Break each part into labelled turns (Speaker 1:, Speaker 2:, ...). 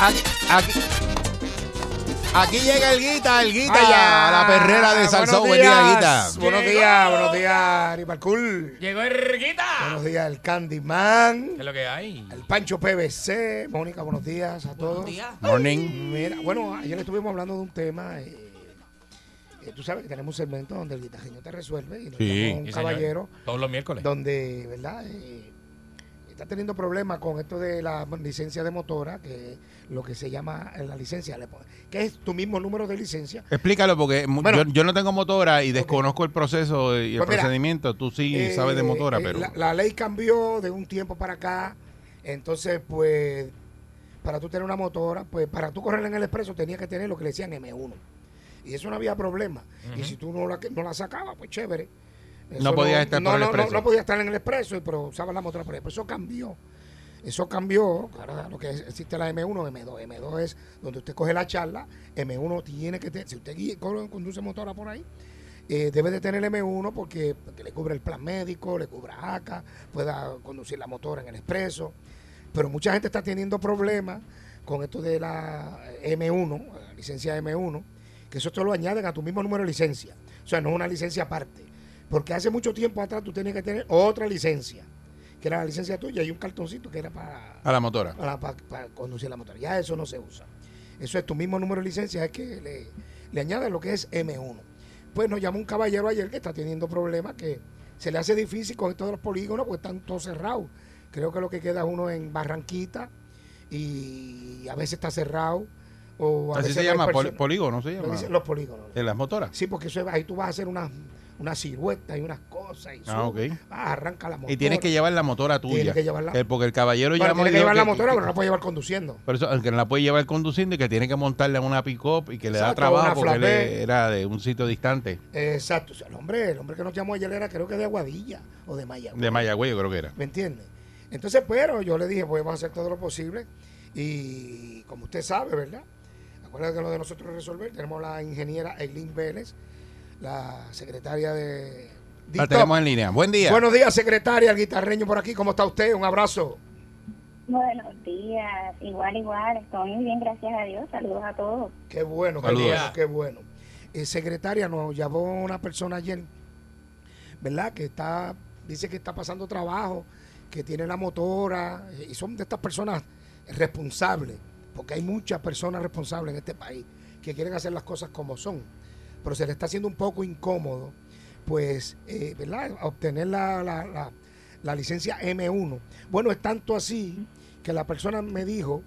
Speaker 1: Aquí, aquí, aquí llega el Guita, el Guita,
Speaker 2: Vaya,
Speaker 1: la perrera de Salsón. Buen día, Guita.
Speaker 2: Buenos días, buenos días, Rimarcool.
Speaker 3: Llegó Erguita.
Speaker 2: Buenos días, el Candyman.
Speaker 3: ¿Qué es lo que hay?
Speaker 2: El Pancho PBC. Mónica, buenos días a todos.
Speaker 1: Morning.
Speaker 2: Mira, bueno, ayer estuvimos hablando de un tema. eh, eh, tú sabes que tenemos un segmento donde el guitarreño te resuelve y nos
Speaker 1: Sí.
Speaker 2: un
Speaker 3: señor.
Speaker 2: caballero
Speaker 3: Todos los miércoles.
Speaker 2: donde, ¿verdad? Eh, está teniendo problemas con esto de la licencia de motora, que es lo que se llama eh, la licencia, que es tu mismo número de licencia.
Speaker 1: Explícalo porque
Speaker 2: Bueno.
Speaker 1: yo, yo no tengo motora y desconozco el proceso y el
Speaker 2: Pues mira,
Speaker 1: procedimiento. Tú sí
Speaker 2: Eh,
Speaker 1: sabes de motora,
Speaker 2: eh,
Speaker 1: pero...
Speaker 2: La, la ley cambió de un tiempo para acá. Entonces, pues, para tú tener una motora, pues para tú correr en el expreso tenías que tener lo que le decían M1. Y eso no había problema. Y si tú no la, no la sacabas, pues chévere. Eso
Speaker 1: No podías estar
Speaker 2: no,
Speaker 1: por el
Speaker 2: no, no, no podías estar en el expreso, pero usabas la motora por el expreso. Eso cambió. Eso cambió. Ahora lo que es- existe la M1, M2. M2 es donde usted coge la charla. M1 tiene que tener. Si usted guía- conduce motora por ahí, eh, debe de tener M1 porque, porque le cubre el plan médico, le cubre ACA, pueda conducir la motora en el expreso. Pero mucha gente está teniendo problemas con esto de la M1, la licencia M1, que eso te lo añaden a tu mismo número de licencia. O sea, no es una licencia aparte. Porque hace mucho tiempo atrás tú tenías que tener otra licencia, que era la licencia tuya y un cartoncito que era para
Speaker 1: A la motora.
Speaker 2: para, para- para conducir la motora. Ya eso no se usa. Eso es tu mismo número de licencia, es que le, le añades lo que es M1. Pues nos llamó un caballero ayer que está teniendo problemas, que se le hace difícil con esto de los polígonos, porque están todos cerrados. Creo que lo que queda es uno en Barranquita y a veces está cerrado. O a
Speaker 1: Así
Speaker 2: veces
Speaker 1: se llama, polígono se llama.
Speaker 2: los polígonos.
Speaker 1: ¿En las motoras?
Speaker 2: Sí, porque eso ahí tú vas a hacer unas una siluetas y unas cosas. Y
Speaker 1: Ah,
Speaker 2: sube,
Speaker 1: ok.
Speaker 2: vas, arranca la motora.
Speaker 1: Y tienes que llevar la motora tuya.
Speaker 2: Tienes que llevarla.
Speaker 1: Eh, porque el caballero
Speaker 2: Bueno,
Speaker 1: llamó y
Speaker 2: tienes que llevar la
Speaker 1: que-
Speaker 2: motora,
Speaker 1: que-
Speaker 2: pero no la puedes llevar conduciendo.
Speaker 1: Por eso, aunque no la puede llevar conduciendo y que tiene que montarla en una pick-up y que le da
Speaker 2: Exacto,
Speaker 1: trabajo porque él
Speaker 2: flatbed.
Speaker 1: era de un sitio distante.
Speaker 2: Exacto. O sea, el hombre, el hombre que nos llamó ayer era creo que de Aguadilla o de Mayagüez.
Speaker 1: De Mayagüey, yo creo que era.
Speaker 2: ¿Me entiendes? Entonces, pero yo le dije, pues vamos a hacer todo lo posible. Y como usted sabe, ¿verdad? Acuérdate que lo de nosotros resolver, tenemos la ingeniera Eileen Vélez, la secretaria de...
Speaker 1: La tenemos en línea. Buen día.
Speaker 2: Buenos días, secretaria, el guitarreño por aquí. ¿Cómo está usted? Un abrazo.
Speaker 4: Buenos días, igual, igual, estoy muy bien, gracias a Dios, saludos a todos.
Speaker 2: Qué bueno, qué bueno, qué bueno. Eh, secretaria, nos llamó una persona ayer, ¿verdad? Que está, dice que está pasando trabajo, que tiene la motora, y son de estas personas responsables, porque hay muchas personas responsables en este país que quieren hacer las cosas como son, pero se le está haciendo un poco incómodo, pues, eh, ¿verdad? Obtener la, la, la- la licencia M1. Bueno, es tanto así que la persona me dijo,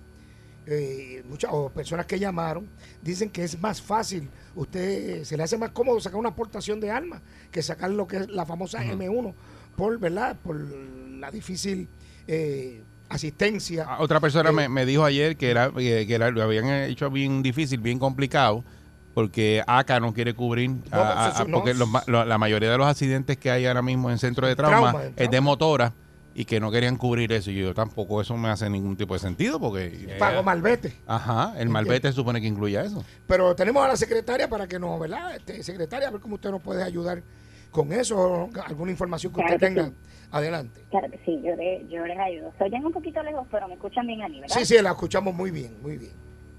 Speaker 2: eh, muchas o personas que llamaron dicen que es más fácil, usted eh, se le hace más cómodo sacar una aportación de armas que sacar lo que es la famosa M1 por verdad por la difícil eh, asistencia.
Speaker 1: Ah, Otra persona
Speaker 2: Eh,
Speaker 1: me, me dijo ayer que era que, que era- lo habían hecho bien difícil, bien complicado, porque ACA no quiere cubrir, a-
Speaker 2: No,
Speaker 1: a-
Speaker 2: eso
Speaker 1: a-
Speaker 2: no.
Speaker 1: porque los ma- lo- la mayoría de los accidentes que hay ahora mismo en centro de trauma, es de motora y que no querían cubrir eso. Y yo tampoco eso me hace ningún tipo de sentido, porque...
Speaker 2: Pago malvete.
Speaker 1: Ajá, el malvete se supone que incluya eso.
Speaker 2: Pero tenemos a la secretaria para que nos, ¿verdad? Este, secretaria, a ver cómo usted nos puede ayudar con eso, alguna información que
Speaker 4: Claro
Speaker 2: usted
Speaker 4: que
Speaker 2: tenga.
Speaker 4: sí.
Speaker 2: Adelante.
Speaker 4: Claro que sí, yo, le- yo les ayudo. Soy un poquito lejos, pero me escuchan bien a mí, ¿verdad?
Speaker 2: Sí, sí, la escuchamos muy bien, muy bien.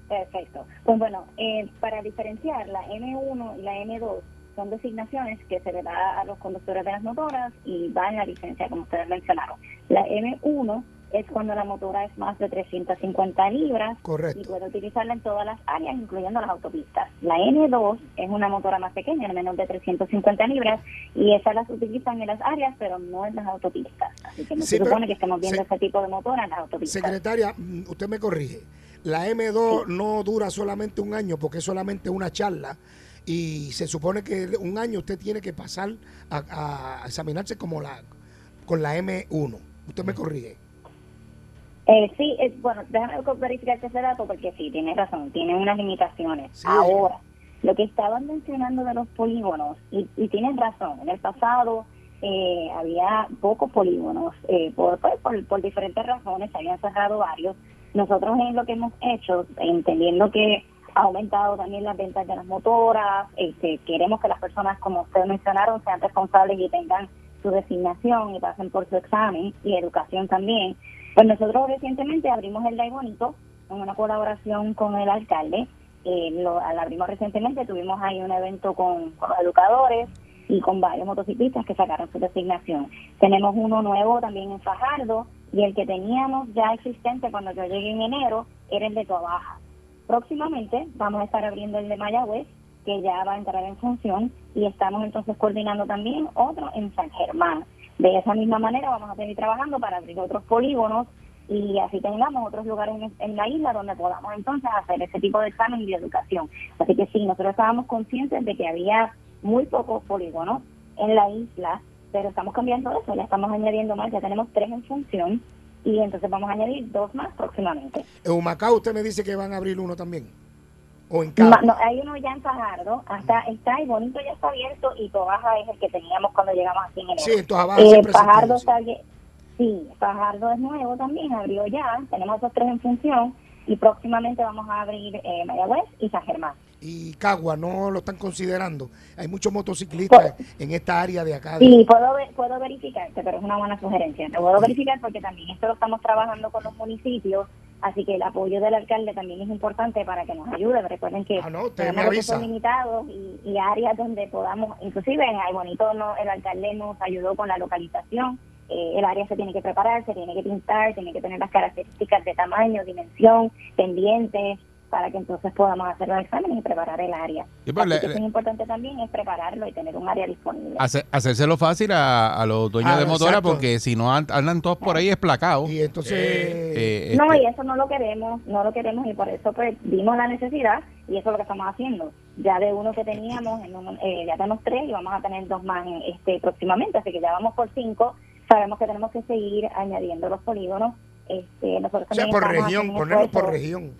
Speaker 4: Perfecto. Pues bueno, eh, para diferenciar la M1 y la M2 son designaciones que se le da a los conductores de las motoras y va en la licencia, como ustedes mencionaron. La M1 es cuando la motora es más de 350 libras y puede utilizarla en todas las áreas, incluyendo las autopistas. La N2 es una motora más pequeña, menos de 350 libras, y esas las utilizan en las áreas, pero no en las autopistas. Así que no
Speaker 2: Sí,
Speaker 4: se supone que estemos viendo
Speaker 2: se-
Speaker 4: ese tipo de motora en las autopistas.
Speaker 2: Secretaria, mm, usted me corrige. La M2 no dura solamente un año porque es solamente una charla y se supone que un año usted tiene que pasar a, a examinarse como la con la M1. Usted me corrige.
Speaker 4: Eh, sí, bueno, déjame verificar ese dato porque sí, tiene razón, tiene unas limitaciones.
Speaker 2: Sí.
Speaker 4: Ahora, lo que estaban mencionando de los polígonos, y, y tienen razón, en el pasado eh, había pocos polígonos, eh, por, pues, por, por diferentes razones, se habían cerrado varios. Nosotros en lo que hemos hecho, entendiendo que ha aumentado también las ventas de las motoras, este, queremos que las personas, como ustedes mencionaron, sean responsables y tengan su designación y pasen por su examen y educación también. Pues nosotros recientemente abrimos el Day en una colaboración con el alcalde. Eh, lo, al abrimos recientemente, tuvimos ahí un evento con, con los educadores y con varios motociclistas que sacaron su designación. Tenemos uno nuevo también en Fajardo y el que teníamos ya existente cuando yo llegué en enero era el de Toabaja. Próximamente vamos a estar abriendo el de Mayagüez, que ya va a entrar en función, y estamos entonces coordinando también otro en San Germán. De esa misma manera vamos a seguir trabajando para abrir otros polígonos y así tengamos otros lugares en, la isla donde podamos entonces hacer ese tipo de examen de educación. Así que sí, nosotros estábamos conscientes de que había muy pocos polígonos en la isla, pero estamos cambiando eso, ya estamos añadiendo más, ya tenemos tres en función y entonces vamos a añadir dos más próximamente.
Speaker 2: En Humacao usted me dice que van a abrir uno también. O en Cabo.
Speaker 4: no, hay uno ya en Fajardo, hasta está y bonito ya está abierto y Tobaja es el que teníamos cuando llegamos aquí en enero.
Speaker 2: Sí, en Toabaja
Speaker 4: Eh, Fajardo está bien. Sí, Fajardo es nuevo también, abrió ya, tenemos esos tres en función y próximamente vamos a abrir eh, Mayagüez y San Germán.
Speaker 2: Y Cagua no lo están considerando. Hay muchos motociclistas en esta área de acá. de-
Speaker 4: Sí, puedo, puedo verificarte, pero es una buena sugerencia. Te puedo verificar porque también esto lo estamos trabajando con los municipios, así que el apoyo del alcalde también es importante para que nos ayude. Recuerden que
Speaker 2: Ah, no,
Speaker 4: tenemos recursos limitados y, y áreas donde podamos, inclusive en Ay Bonito no, el alcalde nos ayudó con la localización. Eh, el área se tiene que preparar, se tiene que pintar, tiene que tener las características de tamaño, dimensión, pendientes, para que entonces podamos hacer los exámenes y preparar el área.
Speaker 1: Sí, pues,
Speaker 4: Así
Speaker 1: le-
Speaker 4: que
Speaker 1: le-
Speaker 4: es importante también, es prepararlo y tener un área disponible.
Speaker 1: Hace- hacérselo fácil a, a los dueños
Speaker 2: Ah,
Speaker 1: de motora
Speaker 2: exacto.
Speaker 1: porque si no an- andan todos por ahí esplacados.
Speaker 2: Y entonces,
Speaker 1: eh,
Speaker 4: No,
Speaker 1: este,
Speaker 4: y eso no lo queremos, no lo queremos y por eso pues vimos la necesidad y eso es lo que estamos haciendo. Ya de uno que teníamos, en un- eh, ya tenemos tres y vamos a tener dos más en- este próximamente, así que ya vamos por cinco. Sabemos que tenemos que seguir añadiendo los polígonos. Este, nosotros
Speaker 2: o sea, por región, ponerlo por región.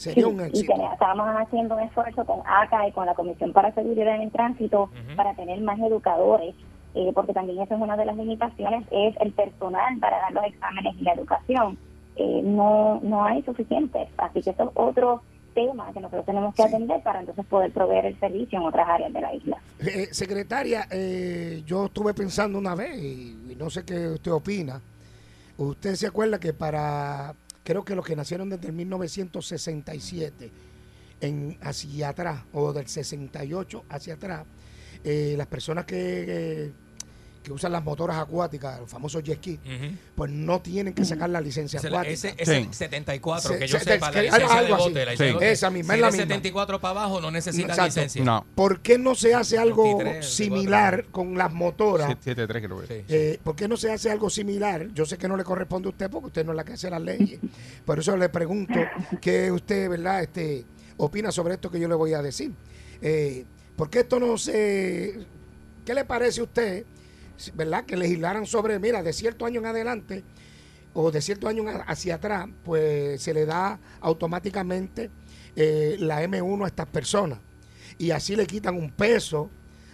Speaker 2: Sería
Speaker 4: Sí,
Speaker 2: un
Speaker 4: y
Speaker 2: éxito.
Speaker 4: estábamos haciendo un esfuerzo con ACA y con la Comisión para Seguridad en el Tránsito para tener más educadores, eh, porque también esa es una de las limitaciones, es el personal para dar los exámenes y la educación. Eh, no, no hay suficientes, así que eso es otro tema que nosotros tenemos que
Speaker 2: Sí.
Speaker 4: atender para entonces poder proveer el servicio en otras áreas de la isla.
Speaker 2: Eh, secretaria, eh, yo estuve pensando una vez y, y no sé qué usted opina. Usted se acuerda que para, creo que los que nacieron desde el 1967 en, hacia atrás, o del 68 hacia atrás, eh, las personas que, que, usan las motoras acuáticas, los famosos jet ski, pues no tienen que sacar la licencia acuática.
Speaker 3: ese, ese
Speaker 1: Sí.
Speaker 3: 74,
Speaker 2: Se-
Speaker 3: que yo
Speaker 2: se-
Speaker 3: sepa, la
Speaker 2: que-
Speaker 3: licencia
Speaker 2: algo
Speaker 3: de
Speaker 2: así.
Speaker 3: bote. La
Speaker 1: Sí.
Speaker 3: licencia de bote.
Speaker 2: Esa misma,
Speaker 3: Si
Speaker 2: es la misma.
Speaker 3: 74 para abajo no necesita
Speaker 2: Exacto.
Speaker 3: licencia.
Speaker 1: no,
Speaker 2: ¿Por qué no se hace algo
Speaker 3: 23,
Speaker 2: similar con las motoras?
Speaker 1: 7-3 creo que
Speaker 3: Sí, sí.
Speaker 2: Eh, ¿Por qué no se hace algo similar? Yo sé que no le corresponde a usted porque usted no es la que hace las leyes. Por eso le pregunto qué usted, ¿verdad? Este, opina sobre esto que yo le voy a decir. Eh, ¿Por qué esto no se... ¿Qué le parece a usted, verdad? Que legislaran sobre, mira, de cierto año en adelante o de cierto año hacia atrás, pues se le da automáticamente eh, la M1 a estas personas. Y así le quitan un peso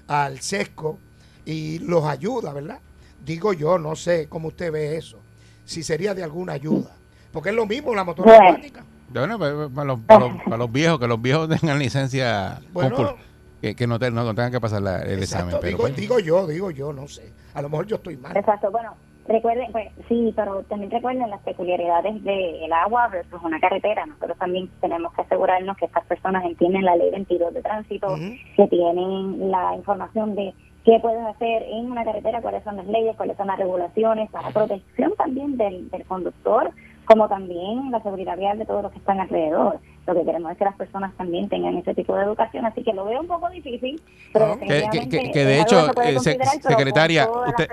Speaker 2: al sesco y los ayuda, ¿verdad? Digo yo, no sé cómo usted ve eso. Si sería de alguna ayuda. Porque es lo mismo la motora
Speaker 4: Bueno.
Speaker 2: acuática.
Speaker 1: Bueno, para, para los, para los- para los viejos, que los viejos tengan licencia,
Speaker 2: Bueno.
Speaker 1: Que, que no, te- no tengan que pasar la- el
Speaker 2: Exacto,
Speaker 1: examen. Pero
Speaker 2: digo, digo yo, digo yo, no sé. A lo mejor yo estoy mal.
Speaker 4: Exacto, bueno, recuerden, pues, sí, pero también recuerden las peculiaridades del agua versus una carretera. Nosotros también tenemos que asegurarnos que estas personas entienden la ley 22 de tránsito, que tienen la información de qué puedes hacer en una carretera, cuáles son las leyes, cuáles son las regulaciones, para protección también del, del conductor, como también la seguridad vial de todos los que están alrededor. Lo que queremos es que las personas también tengan ese tipo de educación, así que lo veo un poco difícil, pero
Speaker 2: Ah.
Speaker 1: que, que- que- de hecho,
Speaker 4: se
Speaker 1: eh, se- secretaria, usted,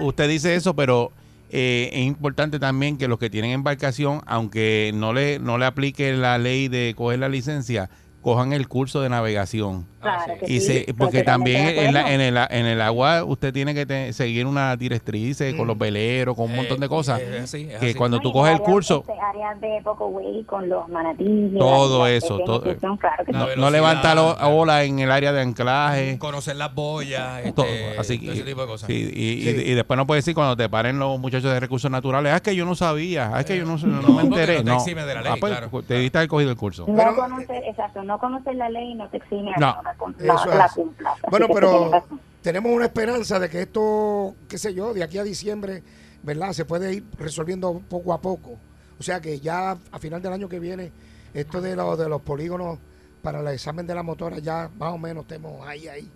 Speaker 1: usted dice eso, pero eh, es importante también que los que tienen embarcación, aunque no le, no le aplique la ley de coger la licencia, cojan el curso de navegación.
Speaker 4: Claro que
Speaker 1: Y
Speaker 4: sí,
Speaker 1: se, porque también en, la- en, el, en el agua usted tiene que te- seguir una directrices con los veleros, con un montón de cosas.
Speaker 3: Eh, es así, es
Speaker 1: que
Speaker 3: así.
Speaker 1: cuando tú
Speaker 4: y
Speaker 1: coges el curso,
Speaker 4: este, áreas de poco way con los manatíes. y
Speaker 1: Todo
Speaker 4: las-
Speaker 1: eso, todo-
Speaker 4: ejecución, claro
Speaker 1: no, no levanta lo-
Speaker 3: claro.
Speaker 1: ola en el área de anclaje.
Speaker 3: Conocer las boyas, este,
Speaker 1: todo, así
Speaker 3: todo ese tipo de cosas.
Speaker 1: y, y-
Speaker 2: Sí.
Speaker 1: y después no puedes decir cuando te paren los muchachos de recursos naturales, ah, es que yo no sabía, ah, es que yo no, no,
Speaker 3: No,
Speaker 1: me enteré.
Speaker 3: no te exime de la ley,
Speaker 1: Ah, pues,
Speaker 3: claro.
Speaker 1: te diste haber cogido el curso.
Speaker 4: No
Speaker 2: Pero-
Speaker 4: conocer, exacto, no conocer la ley no te exime a
Speaker 1: No,
Speaker 4: que la, la, la
Speaker 2: Bueno, pero tenemos una esperanza de que esto, qué sé yo, de aquí a diciembre, ¿verdad? Se puede ir resolviendo poco a poco. O sea que ya a final del año que viene, esto de, los de los polígonos para el examen de la motora, ya más o menos estemos ahí, ahí.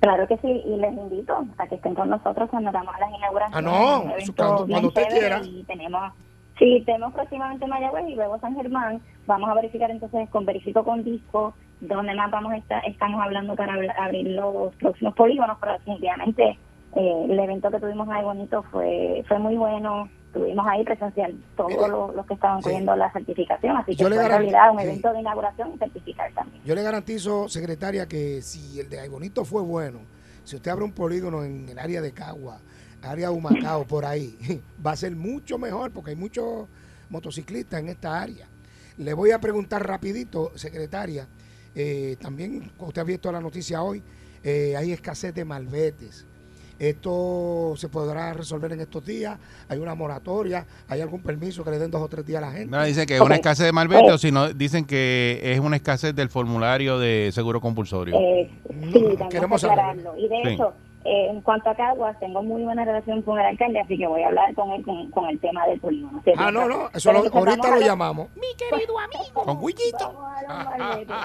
Speaker 4: Claro que sí, y les invito a que estén con nosotros cuando hagamos las inauguraciones.
Speaker 2: Ah, no, eso cuando- cuando usted quiera.
Speaker 4: Y tenemos, sí, tenemos próximamente Mayagüez y luego San Germán. Vamos a verificar entonces con Verifico con Disco donde más vamos a estar, estamos hablando para abri- abrir los próximos polígonos, pero definitivamente eh, el evento que tuvimos ahí bonito fue fue muy bueno. Tuvimos ahí presencial todos
Speaker 2: Mire,
Speaker 4: los, los que estaban
Speaker 2: sí.
Speaker 4: cogiendo la certificación, así que
Speaker 2: Yo
Speaker 4: fue en realidad un
Speaker 2: sí.
Speaker 4: evento de inauguración y certificar también.
Speaker 2: Yo le garantizo, secretaria, que si el de Aybonito fue bueno, si usted abre un polígono en el área de Cagua, área de Humacao, por ahí, va a ser mucho mejor porque hay muchos motociclistas en esta área. Le voy a preguntar rapidito, secretaria, eh, también usted ha visto la noticia hoy, eh, hay escasez de malbetes. Esto se podrá resolver en estos días. Hay una moratoria. Hay algún permiso que le den dos o tres días a la gente.
Speaker 1: No dicen que es una escasez de malvete o sino dicen que es una escasez del formulario de seguro compulsorio.
Speaker 4: Eh,
Speaker 2: Mm,
Speaker 4: sí,
Speaker 2: queremos
Speaker 4: aclararlo. Y de
Speaker 1: Sí.
Speaker 4: hecho, eh, en cuanto a Caguas, tengo muy buena relación con el alcalde, así que voy a hablar con él con, con el tema del polígono. Sí,
Speaker 2: Ah, no, no, eso lo- ahorita lo
Speaker 4: la-
Speaker 2: llamamos.
Speaker 1: Con Guillito.
Speaker 4: Vamos a, los marbetes.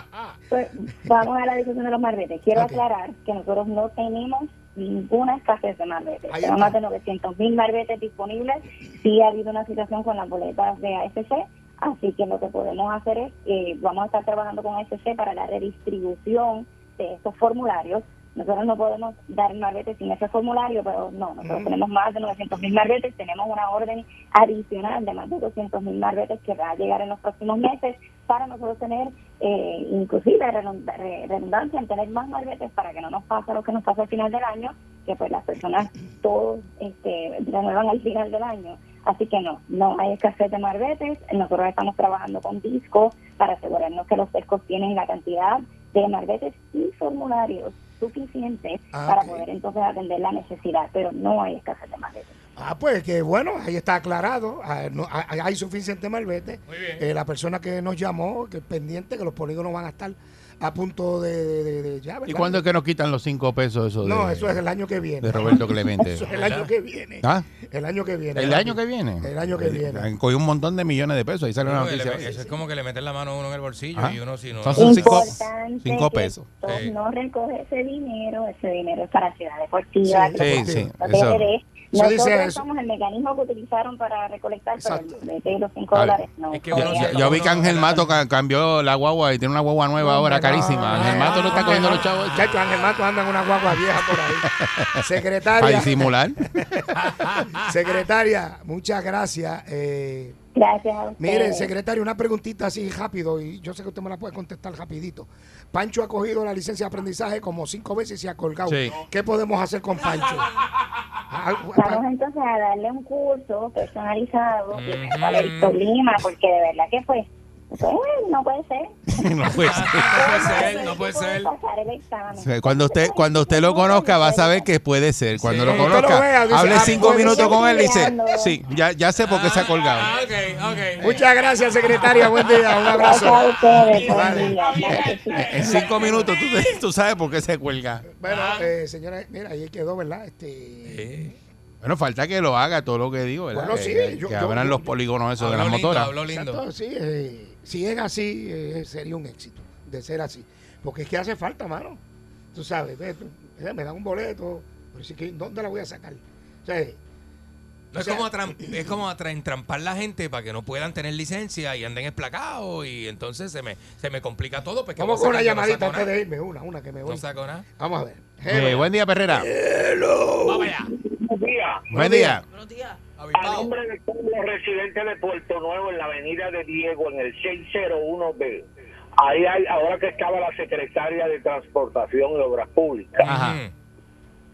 Speaker 4: Pues, vamos a la discusión de los marbetes. Quiero aclarar que nosotros no tenemos ninguna escasez de marbetes. Tenemos más de 900 mil marbetes disponibles. Sí ha habido una situación con las boletas de AFC, así que lo que podemos hacer es, eh, vamos a estar trabajando con AFC para la redistribución de estos formularios. Nosotros no podemos dar marbetes sin ese formulario, pero no, nosotros
Speaker 2: Mm.
Speaker 4: tenemos más de 900 mil marbetes, tenemos una orden adicional de más de 200 mil marbetes que va a llegar en los próximos meses para nosotros tener, eh, inclusive redunda- re- redundancia en tener más marbetes para que no nos pase lo que nos pasa al final del año, que pues las personas todos este, renuevan al final del año. Así que no, no hay escasez de marbetes. Nosotros estamos trabajando con discos para asegurarnos que los cercos tienen la cantidad de marbetes y formularios suficientes
Speaker 2: Ah,
Speaker 4: para poder entonces atender la necesidad, pero no hay escasez de marbetes.
Speaker 2: Ah, pues que bueno, ahí está aclarado. Ah, no, ah, hay suficiente malvete.
Speaker 3: Muy bien.
Speaker 2: Eh, la persona que nos llamó, que es pendiente, que los polígonos van a estar a punto de, de, de- de- ya,
Speaker 1: ¿Y cuándo es que nos quitan los cinco pesos eso de,
Speaker 2: No, eso es el año que viene.
Speaker 1: de Roberto Clemente?
Speaker 2: Eso es el año que viene.
Speaker 1: ¿Ah?
Speaker 2: El año que viene.
Speaker 1: ¿El año que viene?
Speaker 2: El año que viene.
Speaker 1: Cogido un montón de millones de pesos. Ahí sale una noticia.
Speaker 3: le- eso es como que le meten la mano a uno en el bolsillo y uno si no.
Speaker 1: Son cinco- pesos.
Speaker 3: Sí.
Speaker 4: No recoge ese dinero, ese dinero es para Ciudad Deportiva.
Speaker 2: Sí,
Speaker 1: sí,
Speaker 4: no
Speaker 1: sí, Eso
Speaker 4: Nosotros
Speaker 2: dice eso.
Speaker 4: somos el mecanismo que utilizaron para recolectar,
Speaker 2: Exacto.
Speaker 4: pero el de los 5
Speaker 1: A ver,
Speaker 4: dólares no.
Speaker 3: es que
Speaker 1: Yo,
Speaker 4: no.
Speaker 1: yo vi que Ángel Mato ca- cambió la guagua y tiene una guagua nueva ahora
Speaker 2: no,
Speaker 1: carísima.
Speaker 2: no,
Speaker 1: Ángel Mato no está
Speaker 2: no,
Speaker 1: cogiendo
Speaker 2: no.
Speaker 1: los chavos
Speaker 2: Chacho, Ángel Mato anda en una guagua vieja por ahí.
Speaker 1: para
Speaker 2: Secretaria,
Speaker 1: disimular.
Speaker 2: secretaria, muchas gracias. Eh,
Speaker 4: Gracias a.
Speaker 2: Miren, secretario, una preguntita así rápido y yo sé que usted me la puede contestar rapidito. Pancho ha cogido la licencia de aprendizaje como cinco veces y se ha colgado.
Speaker 1: Sí.
Speaker 2: ¿Qué podemos hacer con Pancho? Ah,
Speaker 4: Vamos entonces a darle un curso personalizado tenga el problema, porque de verdad que pues, no puede ser.
Speaker 1: No puede ser.
Speaker 3: No puede ser, no puede ser.
Speaker 4: pasar el examen.
Speaker 1: Cuando usted, cuando usted lo conozca va a saber que puede ser. Cuando lo conozca,
Speaker 2: lo vea, dice,
Speaker 1: hable
Speaker 2: ah,
Speaker 1: cinco minutos con él y dice, sí, ya, ya sé por qué se ha colgado.
Speaker 3: Ah, ok.
Speaker 2: Muchas gracias, secretaria. Buen día. Un
Speaker 4: a
Speaker 2: abrazo.
Speaker 4: ustedes.
Speaker 2: Vale.
Speaker 4: sí.
Speaker 1: En cinco minutos tú, tú sabes por qué se cuelga.
Speaker 2: Bueno, eh, señora, mira, ahí quedó, ¿verdad? Este.
Speaker 1: Bueno, falta que lo haga todo lo que digo, ¿verdad?
Speaker 2: Bueno,
Speaker 1: que,
Speaker 2: sí,
Speaker 1: que-
Speaker 2: yo-
Speaker 1: que
Speaker 2: yo-
Speaker 1: abran
Speaker 2: yo-
Speaker 1: los polígonos esos de las
Speaker 3: lindo,
Speaker 1: motoras.
Speaker 3: habló lindo.
Speaker 2: exacto, sí, eh, si es así, eh, sería un éxito de ser así. Porque es que hace falta, mano. Tú sabes, ve, tú, eh, me dan un boleto, pero sí que, ¿dónde la voy a sacar? O sea,
Speaker 3: No,
Speaker 2: O
Speaker 3: es, como atram- es como atra- entrampar la gente para que no puedan tener licencia y anden esplacados y entonces se me, se me complica todo. Porque
Speaker 2: Vamos
Speaker 3: voy a
Speaker 2: con una
Speaker 3: no
Speaker 2: llamadita antes de irme, una, una que me voy.
Speaker 3: No saco nada.
Speaker 2: Vamos a ver.
Speaker 1: Eh, buen día, Perrera.
Speaker 3: Vamos allá.
Speaker 1: Buen día.
Speaker 5: Buenos días. A nombre de todos los residentes de Puerto Nuevo en la avenida de Diego, en el 601B. Ahí hay, ahora que estaba la secretaria de Transportación y Obras Públicas.
Speaker 1: Ajá.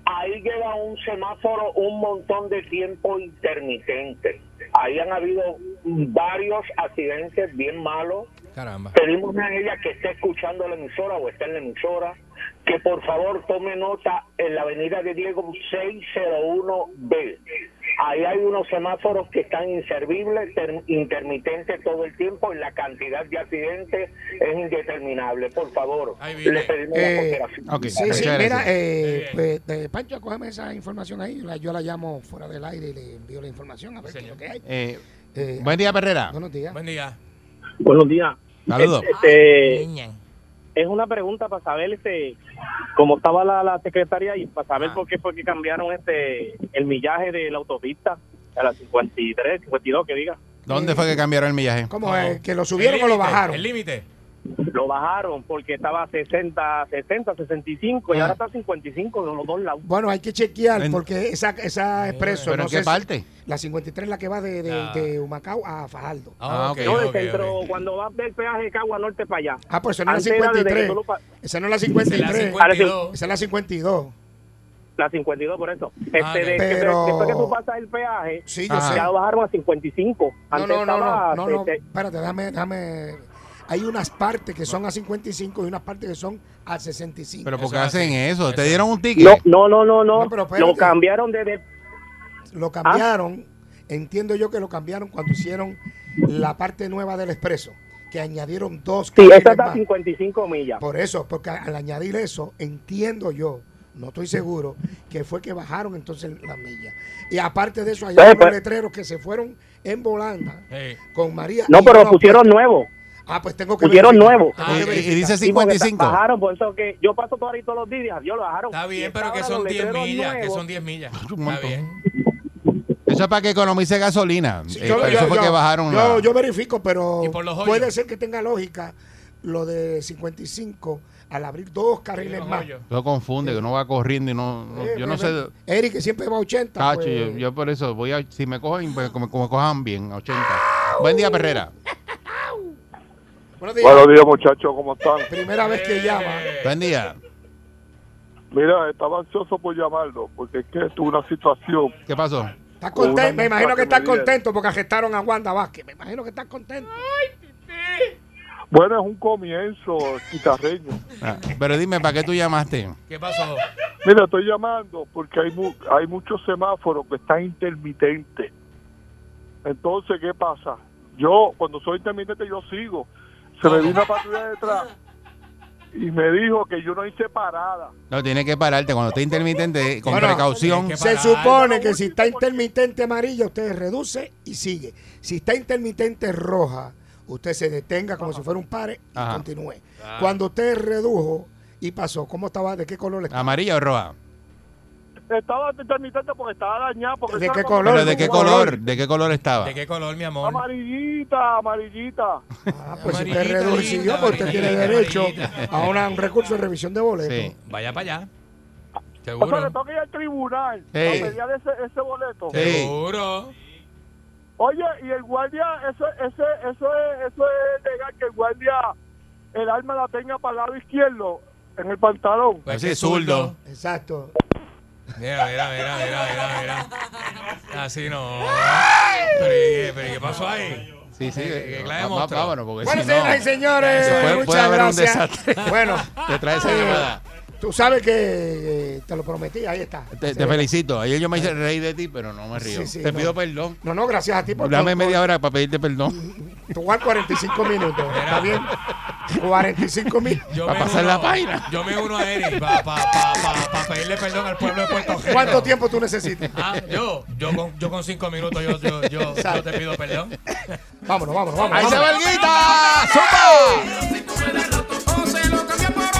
Speaker 5: Ahí lleva un semáforo un montón de tiempo intermitente. Ahí han habido varios accidentes bien malos.
Speaker 3: Caramba.
Speaker 5: Pedimos a ella que esté escuchando la emisora o esté en la emisora que por favor tome nota en la avenida de Diego 601B. Ahí hay unos semáforos que están inservibles, ter- intermitentes todo el tiempo y la cantidad de accidentes es indeterminable. Por favor, le pedimos
Speaker 2: Eh,
Speaker 5: la cooperación.
Speaker 1: ok.
Speaker 2: Sí, sí, mira, eh, pues, eh, Pancho, cógeme esa información ahí. la- yo la llamo fuera del aire y le envío la información a ver qué es lo que hay.
Speaker 1: Eh,
Speaker 2: Eh,
Speaker 1: buen día, Perrera.
Speaker 2: Buenos días.
Speaker 3: Buen día.
Speaker 6: Buenos días.
Speaker 1: Saludos.
Speaker 6: Este, es una pregunta para saber este cómo estaba la, la secretaria y para saber
Speaker 3: Ah.
Speaker 6: por qué fue que cambiaron este el millaje de la autopista a la 53, 52 que diga.
Speaker 1: ¿Dónde fue que cambiaron el millaje?
Speaker 2: ¿Cómo es? ¿Que lo subieron
Speaker 3: El
Speaker 2: o lo bajaron?
Speaker 3: El límite.
Speaker 6: Lo bajaron porque estaba a 60, 60, 65 y
Speaker 2: Ah.
Speaker 6: ahora está a 55 de los dos lados.
Speaker 2: Bueno, hay que chequear
Speaker 1: En-
Speaker 2: porque esa, esa expreso.
Speaker 1: ¿Pero
Speaker 2: no
Speaker 1: en
Speaker 2: sé
Speaker 1: qué
Speaker 2: si-
Speaker 1: parte?
Speaker 2: La 53 es la que va de, de,
Speaker 3: Ah.
Speaker 2: de Humacao a Fajardo.
Speaker 1: Ah,
Speaker 6: no, del
Speaker 3: ok,
Speaker 6: centro, cuando va del peaje de Cagua Norte para allá.
Speaker 2: Ah, pues esa no es la
Speaker 6: Antes era desde que
Speaker 2: 53.
Speaker 6: tú lo pa-
Speaker 2: Esa no es la
Speaker 3: Esa es la
Speaker 2: 53.
Speaker 3: 52.
Speaker 2: Esa es la 52.
Speaker 6: La 52 por eso. Este,
Speaker 3: Ah,
Speaker 6: de- que-
Speaker 2: Pero-
Speaker 6: después que tú pasas el peaje,
Speaker 2: Sí, yo
Speaker 1: Ajá.
Speaker 2: sé.
Speaker 6: ya lo bajaron a 55.
Speaker 2: No,
Speaker 6: Antes
Speaker 2: no, no,
Speaker 6: estaba
Speaker 2: no,
Speaker 6: a
Speaker 2: no, no,
Speaker 6: 60.
Speaker 2: espérate, déjame, déjame. Hay unas partes que son a 55 y unas partes que son a 65.
Speaker 1: ¿Pero por qué hacen eso? ¿Te dieron un ticket?
Speaker 6: No, no, no, no, no. Lo cambiaron desde
Speaker 2: Lo cambiaron, entiendo yo que lo cambiaron cuando hicieron la parte nueva del expreso, que añadieron dos
Speaker 6: Sí, esta está a
Speaker 2: más.
Speaker 6: 55 millas.
Speaker 2: Por eso, porque al añadir eso, entiendo yo, no estoy seguro, que fue que bajaron entonces las millas. Y aparte de eso, hay unos letreros que se fueron en volanda
Speaker 3: Hey.
Speaker 2: con María.
Speaker 6: No, pero pusieron nuevo.
Speaker 2: Ah, pues tengo que
Speaker 6: pusieron nuevo.
Speaker 3: Ah,
Speaker 2: que
Speaker 1: y, y dice
Speaker 6: Sí, porque
Speaker 1: 55.
Speaker 6: Bajaron, por eso que yo paso todo ahí todos los días. Yo lo bajaron.
Speaker 3: Está bien, pero que son
Speaker 6: los
Speaker 3: 10
Speaker 6: letreros
Speaker 3: millas. Que son 10 millas. Está bien.
Speaker 1: Eso es para que economice gasolina.
Speaker 2: Sí,
Speaker 1: Eh,
Speaker 2: yo,
Speaker 1: eso fue
Speaker 2: yo-
Speaker 1: que bajaron
Speaker 2: yo,
Speaker 1: la-
Speaker 2: yo verifico, pero puede ser que tenga lógica lo de 55 al abrir dos carriles
Speaker 3: los
Speaker 2: más.
Speaker 1: Eso confunde, que uno va corriendo y no... no-
Speaker 2: Eh,
Speaker 1: yo no
Speaker 2: eh,
Speaker 1: sé...
Speaker 2: Eric, que siempre va a 80.
Speaker 1: Cacho,
Speaker 2: pues,
Speaker 1: yo, yo por eso voy a... Si me cogen, pues como, como cojan bien, a 80. Buen día, Perrera.
Speaker 2: Buenos días.
Speaker 7: Buenos días, muchachos, ¿cómo están?
Speaker 2: Primera vez que llama.
Speaker 1: Buen día.
Speaker 7: Mira, estaba ansioso por llamarlo, porque es que tuve una situación.
Speaker 1: ¿Qué pasó?
Speaker 2: ¿Estás contento? Me imagino que
Speaker 7: que
Speaker 2: estás contento porque arrestaron a Wanda Vázquez. Me imagino que estás contento.
Speaker 7: Bueno, es un comienzo guitarreño.
Speaker 1: Ah, pero dime, ¿para qué tú llamaste?
Speaker 3: ¿Qué pasó?
Speaker 7: Mira, estoy llamando porque hay, mu- hay muchos semáforos que están intermitentes. Entonces, ¿qué pasa? Yo, cuando soy intermitente, yo sigo. Se me vino una patrulla detrás y me dijo que yo no hice parada.
Speaker 1: No, tienes que pararte. Cuando esté intermitente, con
Speaker 2: Bueno,
Speaker 1: precaución.
Speaker 2: Se supone que si está intermitente amarilla, usted reduce y sigue. Si está intermitente roja, usted se detenga como si fuera un pare y
Speaker 1: Ajá.
Speaker 2: continúe. Cuando usted redujo y pasó, ¿cómo estaba? ¿De qué color estaba?
Speaker 1: ¿Amarilla o roja?
Speaker 7: Estaba intermitente porque estaba dañada. Porque
Speaker 2: ¿De qué color?
Speaker 1: ¿Pero de qué color? ¿De qué color estaba?
Speaker 3: ¿De qué color, mi amor?
Speaker 7: Amarillita, amarillita.
Speaker 2: Ah, pues si usted pues usted tiene derecho a una- un recurso de revisión de boleto.
Speaker 1: Sí.
Speaker 3: Vaya para allá.
Speaker 7: O sea,
Speaker 3: Seguro.
Speaker 7: le toca ir al tribunal
Speaker 1: Sí.
Speaker 7: a mediar ese, ese boleto.
Speaker 1: Sí.
Speaker 3: Seguro.
Speaker 7: Oye, y el guardia, eso, ese, eso, es, eso es legal que el guardia el arma la tenga para el lado izquierdo en el pantalón.
Speaker 3: Pues
Speaker 1: Así
Speaker 3: que
Speaker 1: es zurdo.
Speaker 2: Exacto.
Speaker 3: Mira, mira, mira, mira, mira, mira. Así no. Pero, ¿y qué- pero ¿y ¿qué pasó ahí?
Speaker 1: Sí, sí.
Speaker 3: ¿Qué- qué clase de
Speaker 1: Va- va-? Vámonos, porque
Speaker 2: Bueno,
Speaker 1: si no,
Speaker 2: señoras y señores,
Speaker 1: Puede- puede
Speaker 2: muchas
Speaker 1: haber un
Speaker 2: gracias.
Speaker 1: desastre.
Speaker 2: Bueno,
Speaker 1: te trae esa
Speaker 2: eh,
Speaker 1: llamada.
Speaker 2: tú sabes que eh, te lo prometí, ahí está.
Speaker 1: Te, te felicito. Ayer yo me hice reír de ti, pero no me río.
Speaker 2: Sí, sí,
Speaker 1: te
Speaker 2: no.
Speaker 1: pido perdón.
Speaker 2: No, no, gracias a ti por
Speaker 1: Dame
Speaker 2: por-
Speaker 1: media hora para pedirte perdón.
Speaker 2: Tú vas 45 minutos, ¿está bien? 45 minutos.
Speaker 3: Yo
Speaker 1: Para
Speaker 3: me
Speaker 1: pasar
Speaker 3: uno-
Speaker 1: la página.
Speaker 3: Yo me uno a Eric para pa, pa, pa, pa pedirle perdón al pueblo de Puerto Rico.
Speaker 2: ¿Cuánto tiempo tú necesitas?
Speaker 3: Ah, yo, yo con, yo con cinco minutos yo, yo, yo, yo te pido perdón.
Speaker 2: Vámonos, vámonos, vámonos.
Speaker 1: ¡Ahí se va el guita! ¡Zumba!
Speaker 8: O se lo cambia por otro.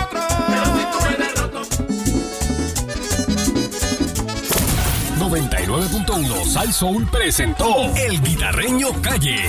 Speaker 9: 99.1 Sal Soul presentó El Guitarreño Calle.